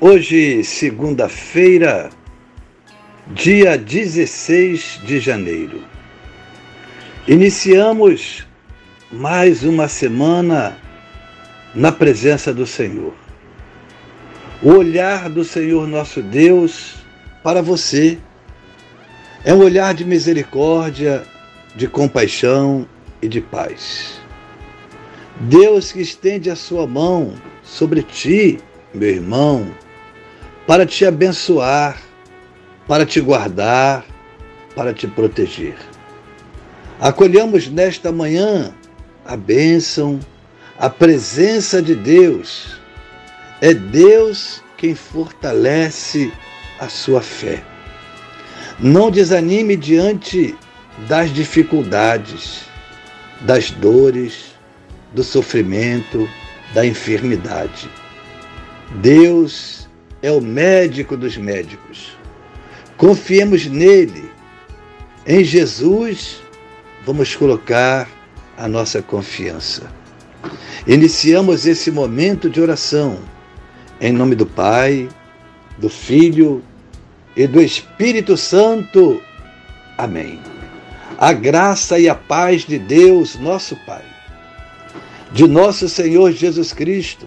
Hoje, segunda-feira, dia 16 de janeiro. Iniciamos mais uma semana na presença do Senhor. O olhar do Senhor nosso Deus para você é um olhar de misericórdia, de compaixão e de paz. Deus que estende a sua mão sobre ti, meu irmão, para te abençoar, para te guardar, para te proteger. Acolhamos nesta manhã a bênção, a presença de Deus. É Deus quem fortalece a sua fé. Não desanime diante das dificuldades, das dores, do sofrimento, da enfermidade. Deus é o médico dos médicos. Confiemos nele. Em Jesus, vamos colocar a nossa confiança. Iniciamos esse momento de oração em nome do Pai, do Filho e do Espírito Santo. Amém. A graça e a paz de Deus, nosso Pai, de nosso Senhor Jesus Cristo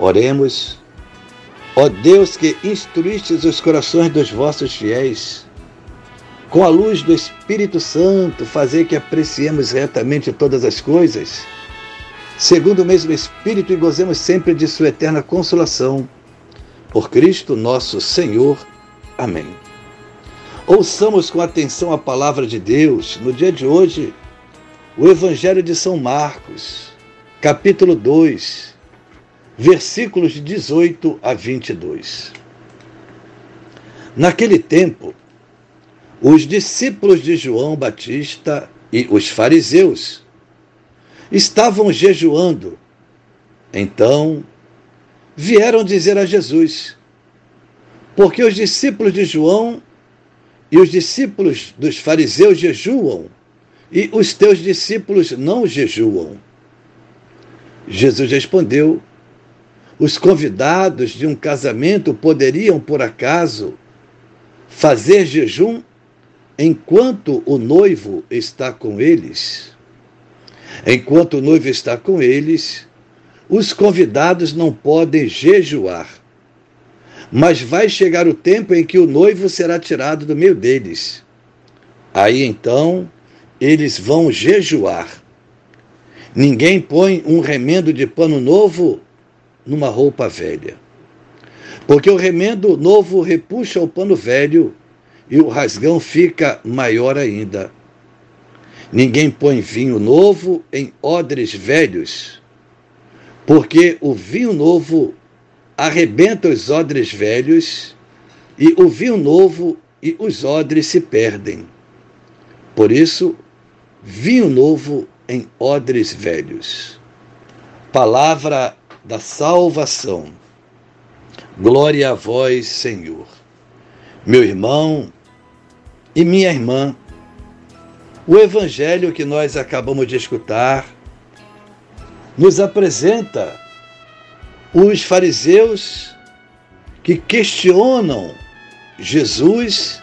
Oremos. Ó Deus que instruístes os corações dos vossos fiéis, com a luz do Espírito Santo, fazer que apreciemos retamente todas as coisas, segundo o mesmo Espírito, e gozemos sempre de Sua eterna consolação. Por Cristo nosso Senhor. Amém. Ouçamos com atenção a palavra de Deus no dia de hoje, o Evangelho de São Marcos, capítulo 2 versículos de 18 a 22. Naquele tempo, os discípulos de João Batista e os fariseus estavam jejuando. Então, vieram dizer a Jesus: Porque os discípulos de João e os discípulos dos fariseus jejuam, e os teus discípulos não jejuam. Jesus respondeu: os convidados de um casamento poderiam, por acaso, fazer jejum enquanto o noivo está com eles? Enquanto o noivo está com eles, os convidados não podem jejuar. Mas vai chegar o tempo em que o noivo será tirado do meio deles. Aí então eles vão jejuar. Ninguém põe um remendo de pano novo numa roupa velha. Porque o remendo novo repuxa o pano velho e o rasgão fica maior ainda. Ninguém põe vinho novo em odres velhos, porque o vinho novo arrebenta os odres velhos e o vinho novo e os odres se perdem. Por isso, vinho novo em odres velhos. Palavra da salvação. Glória a vós, Senhor. Meu irmão e minha irmã, o evangelho que nós acabamos de escutar nos apresenta os fariseus que questionam Jesus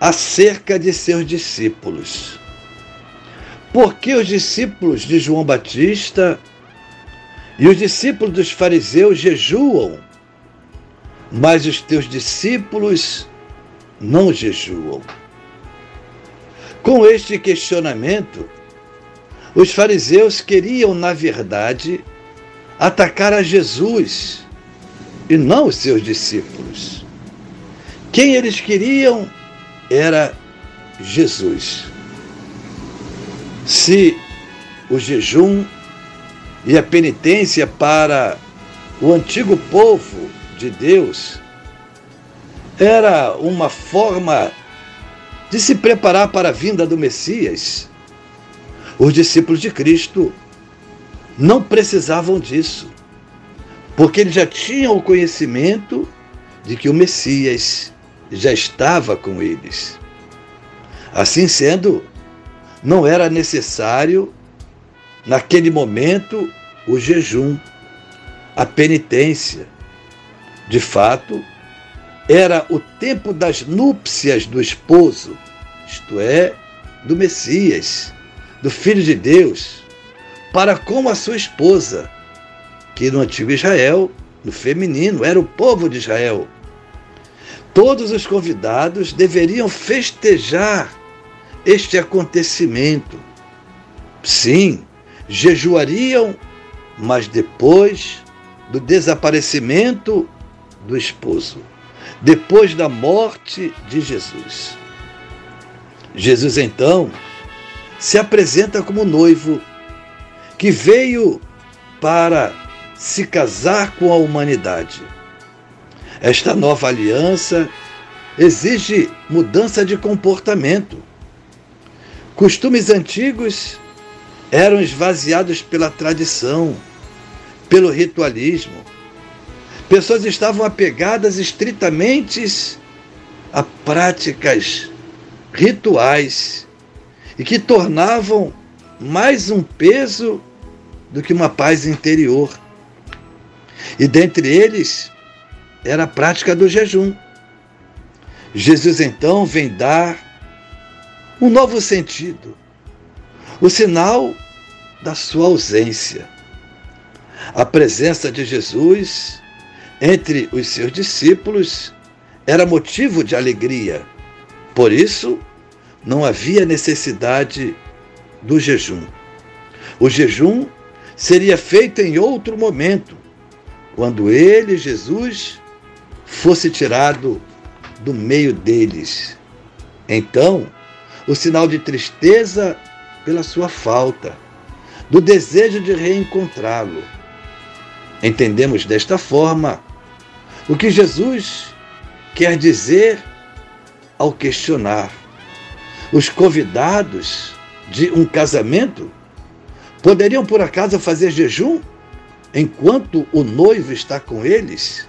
acerca de seus discípulos. Por que os discípulos de João Batista e os discípulos dos fariseus jejuam, mas os teus discípulos não jejuam. Com este questionamento, os fariseus queriam, na verdade, atacar a Jesus e não os seus discípulos. Quem eles queriam era Jesus. Se o jejum e a penitência para o antigo povo de Deus era uma forma de se preparar para a vinda do Messias, os discípulos de Cristo não precisavam disso, porque eles já tinham o conhecimento de que o Messias já estava com eles. Assim sendo, não era necessário, naquele momento, o jejum, a penitência. De fato, era o tempo das núpcias do esposo, isto é, do Messias, do Filho de Deus, para com a sua esposa, que no antigo Israel, no feminino, era o povo de Israel. Todos os convidados deveriam festejar este acontecimento. Sim, jejuariam, mas depois do desaparecimento do esposo depois da morte de Jesus. Jesus então se apresenta como noivo que veio para se casar com a humanidade. Esta nova aliança exige mudança de comportamento. Costumes antigos eram esvaziados pela tradição, pelo ritualismo Pessoas estavam apegadas estritamente a práticas rituais e que tornavam mais um peso do que uma paz interior. E dentre eles era a prática do jejum. Jesus então vem dar um novo sentido, o sinal da sua ausência. A presença de Jesus entre os seus discípulos era motivo de alegria. Por isso, não havia necessidade do jejum. O jejum seria feito em outro momento, quando ele, Jesus, fosse tirado do meio deles. Então, o sinal de tristeza pela sua falta, do desejo de reencontrá-lo. Entendemos desta forma o que Jesus quer dizer ao questionar os convidados de um casamento poderiam por acaso fazer jejum enquanto o noivo está com eles?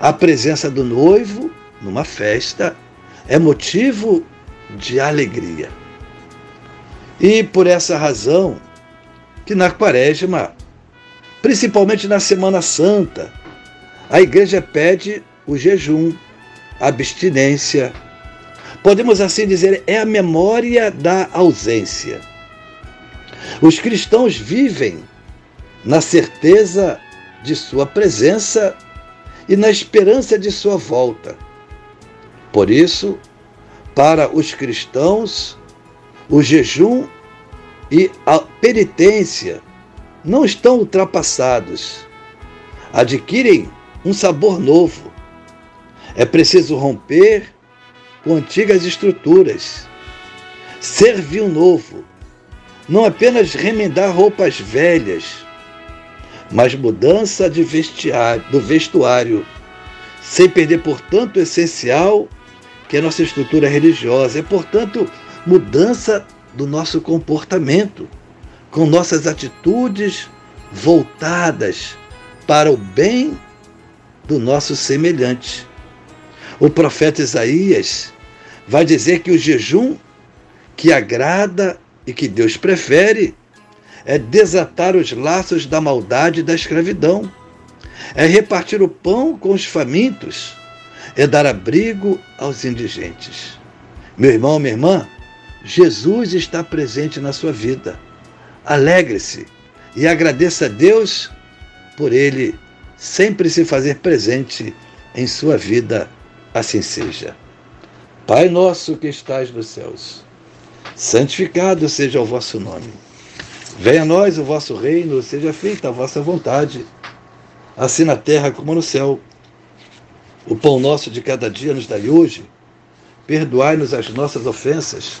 A presença do noivo numa festa é motivo de alegria. E por essa razão que na quaresma, principalmente na Semana Santa, a igreja pede o jejum, a abstinência. Podemos assim dizer, é a memória da ausência. Os cristãos vivem na certeza de sua presença e na esperança de sua volta. Por isso, para os cristãos, o jejum e a penitência não estão ultrapassados. Adquirem um sabor novo. É preciso romper com antigas estruturas, servir o novo, não apenas remendar roupas velhas, mas mudança de vestiário, do vestuário, sem perder, portanto, o essencial que é a nossa estrutura religiosa. É, portanto, mudança do nosso comportamento, com nossas atitudes voltadas para o bem do nosso semelhante. O profeta Isaías vai dizer que o jejum que agrada e que Deus prefere é desatar os laços da maldade e da escravidão, é repartir o pão com os famintos, é dar abrigo aos indigentes. Meu irmão, minha irmã, Jesus está presente na sua vida. Alegre-se e agradeça a Deus por ele sempre se fazer presente em sua vida, assim seja. Pai nosso que estás nos céus, santificado seja o vosso nome. Venha a nós o vosso reino, seja feita a vossa vontade, assim na terra como no céu. O pão nosso de cada dia nos dai hoje. Perdoai-nos as nossas ofensas,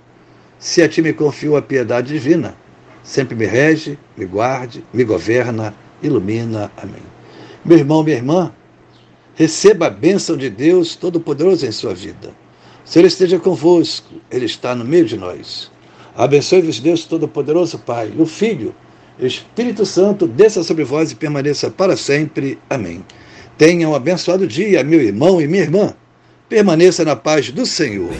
se a ti me confio a piedade divina, sempre me rege, me guarde, me governa, ilumina. Amém. Meu irmão, minha irmã, receba a bênção de Deus Todo-Poderoso em sua vida. O Senhor esteja convosco, Ele está no meio de nós. Abençoe-vos, Deus Todo-Poderoso, Pai, o Filho, Espírito Santo, desça sobre vós e permaneça para sempre. Amém. Tenha um abençoado dia, meu irmão e minha irmã. Permaneça na paz do Senhor.